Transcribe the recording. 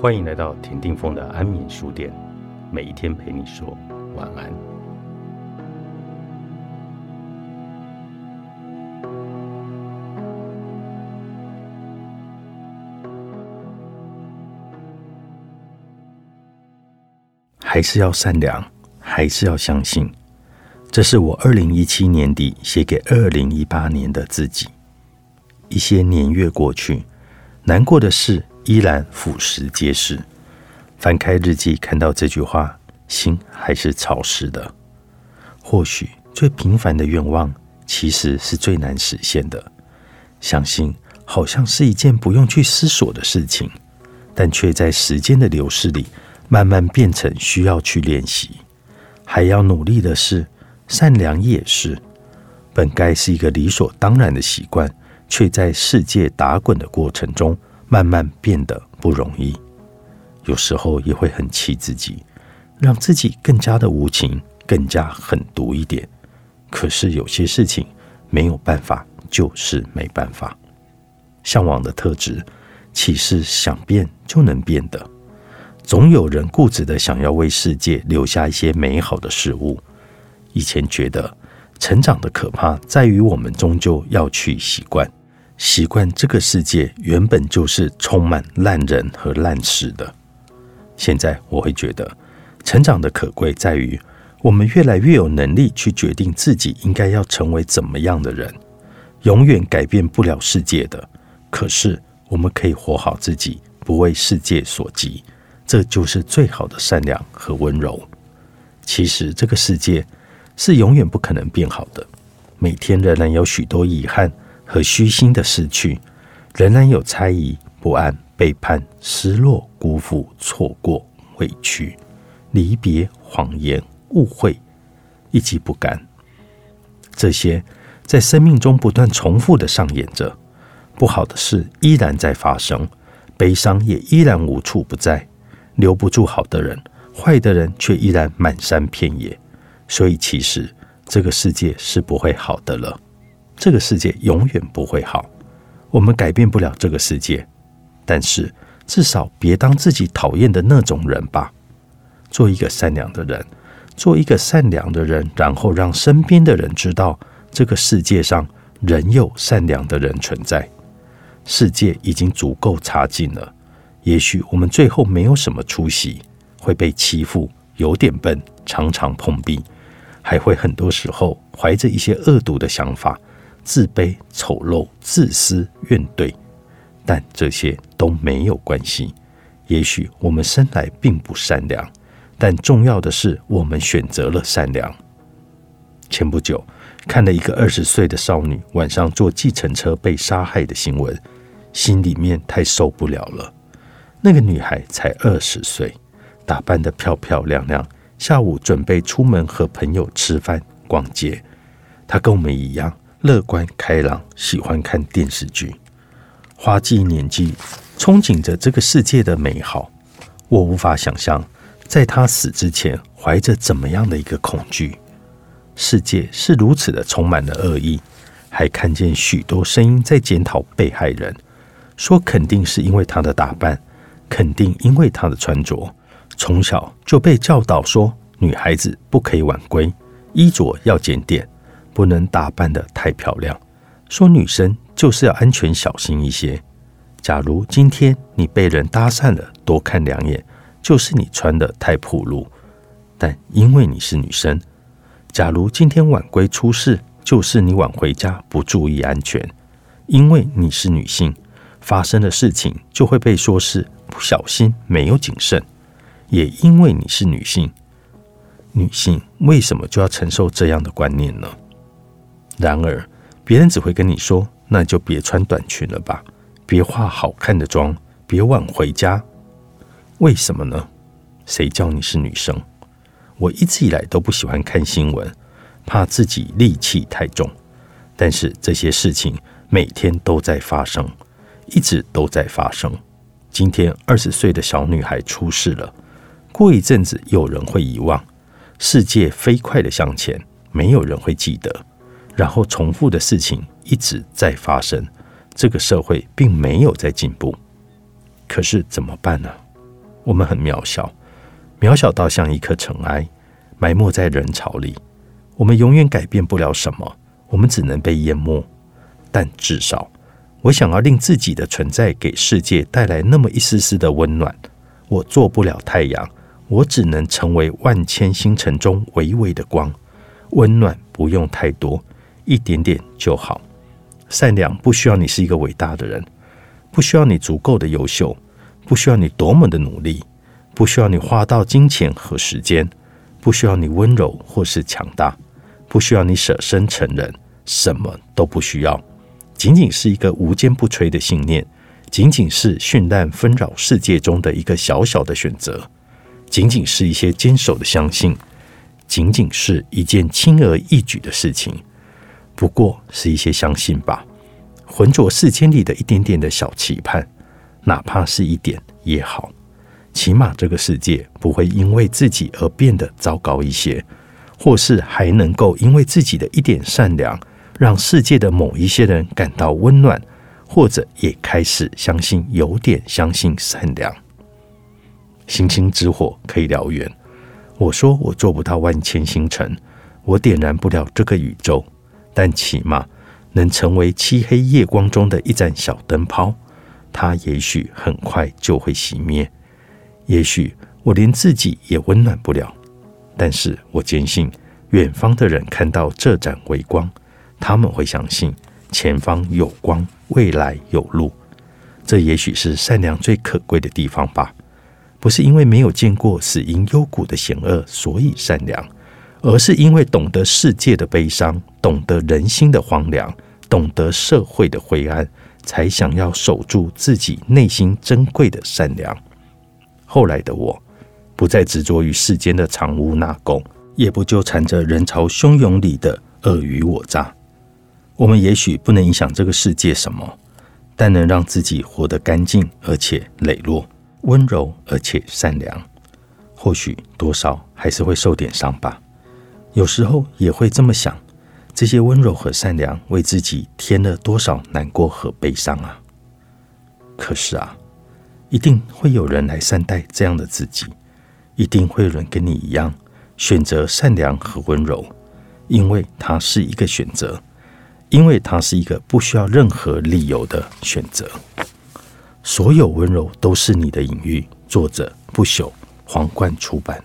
欢迎来到田定峰的安眠书店，每一天陪你说晚安。还是要善良，还是要相信。这是我二零一七年底写给二零一八年的自己。一些年月过去，难过的事。依然俯拾皆是。翻开日记，看到这句话，心还是潮湿的。或许最平凡的愿望，其实是最难实现的。相信好像是一件不用去思索的事情，但却在时间的流逝里，慢慢变成需要去练习，还要努力的是善良也是。本该是一个理所当然的习惯，却在世界打滚的过程中。慢慢变得不容易，有时候也会很气自己，让自己更加的无情，更加狠毒一点。可是有些事情没有办法，就是没办法。向往的特质，岂是想变就能变的？总有人固执的想要为世界留下一些美好的事物。以前觉得成长的可怕，在于我们终究要去习惯。习惯这个世界原本就是充满烂人和烂事的。现在我会觉得，成长的可贵在于，我们越来越有能力去决定自己应该要成为怎么样的人。永远改变不了世界的，可是我们可以活好自己，不为世界所急。这就是最好的善良和温柔。其实这个世界是永远不可能变好的，每天仍然有许多遗憾。和虚心的失去，仍然有猜疑、不安、背叛、失落、辜负、错过、委屈、离别、谎言、误会以及不甘。这些在生命中不断重复的上演着。不好的事依然在发生，悲伤也依然无处不在。留不住好的人，坏的人却依然满山遍野。所以，其实这个世界是不会好的了。这个世界永远不会好，我们改变不了这个世界，但是至少别当自己讨厌的那种人吧。做一个善良的人，做一个善良的人，然后让身边的人知道，这个世界上仍有善良的人存在。世界已经足够差劲了，也许我们最后没有什么出息，会被欺负，有点笨，常常碰壁，还会很多时候怀着一些恶毒的想法。自卑、丑陋、自私、怨怼，但这些都没有关系。也许我们生来并不善良，但重要的是我们选择了善良。前不久看了一个二十岁的少女晚上坐计程车被杀害的新闻，心里面太受不了了。那个女孩才二十岁，打扮得漂漂亮亮，下午准备出门和朋友吃饭、逛街。她跟我们一样。乐观开朗，喜欢看电视剧，花季年纪，憧憬着这个世界的美好。我无法想象，在他死之前，怀着怎么样的一个恐惧。世界是如此的充满了恶意，还看见许多声音在检讨被害人，说肯定是因为他的打扮，肯定因为他的穿着。从小就被教导说，女孩子不可以晚归，衣着要检点。不能打扮的太漂亮，说女生就是要安全小心一些。假如今天你被人搭讪了，多看两眼，就是你穿的太暴露。但因为你是女生，假如今天晚归出事，就是你晚回家不注意安全。因为你是女性，发生的事情就会被说是不小心、没有谨慎。也因为你是女性，女性为什么就要承受这样的观念呢？然而，别人只会跟你说：“那就别穿短裙了吧，别化好看的妆，别晚回家。”为什么呢？谁叫你是女生？我一直以来都不喜欢看新闻，怕自己戾气太重。但是这些事情每天都在发生，一直都在发生。今天二十岁的小女孩出事了，过一阵子有人会遗忘。世界飞快的向前，没有人会记得。然后重复的事情一直在发生，这个社会并没有在进步。可是怎么办呢？我们很渺小，渺小到像一颗尘埃，埋没在人潮里。我们永远改变不了什么，我们只能被淹没。但至少，我想要令自己的存在给世界带来那么一丝丝的温暖。我做不了太阳，我只能成为万千星辰中微微的光。温暖不用太多，一点点就好。善良不需要你是一个伟大的人，不需要你足够的优秀，不需要你多么的努力，不需要你花到金钱和时间，不需要你温柔或是强大，不需要你舍身成人，什么都不需要，仅仅是一个无坚不摧的信念，仅仅是绚烂纷扰世界中的一个小小的选择，仅仅是一些坚守的相信，仅仅是一件轻而易举的事情。不过是一些相信吧，浑浊世间里的一点点的小期盼，哪怕是一点也好，起码这个世界不会因为自己而变得糟糕一些，或是还能够因为自己的一点善良，让世界的某一些人感到温暖，或者也开始相信，有点相信善良。星星之火可以燎原，我说我做不到万千星辰，我点燃不了这个宇宙。但起码能成为漆黑夜光中的一盏小灯泡，它也许很快就会熄灭，也许我连自己也温暖不了。但是我坚信，远方的人看到这盏微光，他们会相信前方有光，未来有路。这也许是善良最可贵的地方吧。不是因为没有见过死因幽谷的险恶，所以善良。而是因为懂得世界的悲伤，懂得人心的荒凉，懂得社会的灰暗，才想要守住自己内心珍贵的善良。后来的我，不再执着于世间的藏污纳垢，也不纠缠着人潮汹涌里的尔虞我诈。我们也许不能影响这个世界什么，但能让自己活得干净而且磊落，温柔而且善良。或许多少还是会受点伤吧。有时候也会这么想：这些温柔和善良为自己添了多少难过和悲伤啊！可是啊，一定会有人来善待这样的自己，一定会有人跟你一样选择善良和温柔，因为它是一个选择，因为它是一个不需要任何理由的选择。所有温柔都是你的隐喻。作者：不朽，皇冠出版。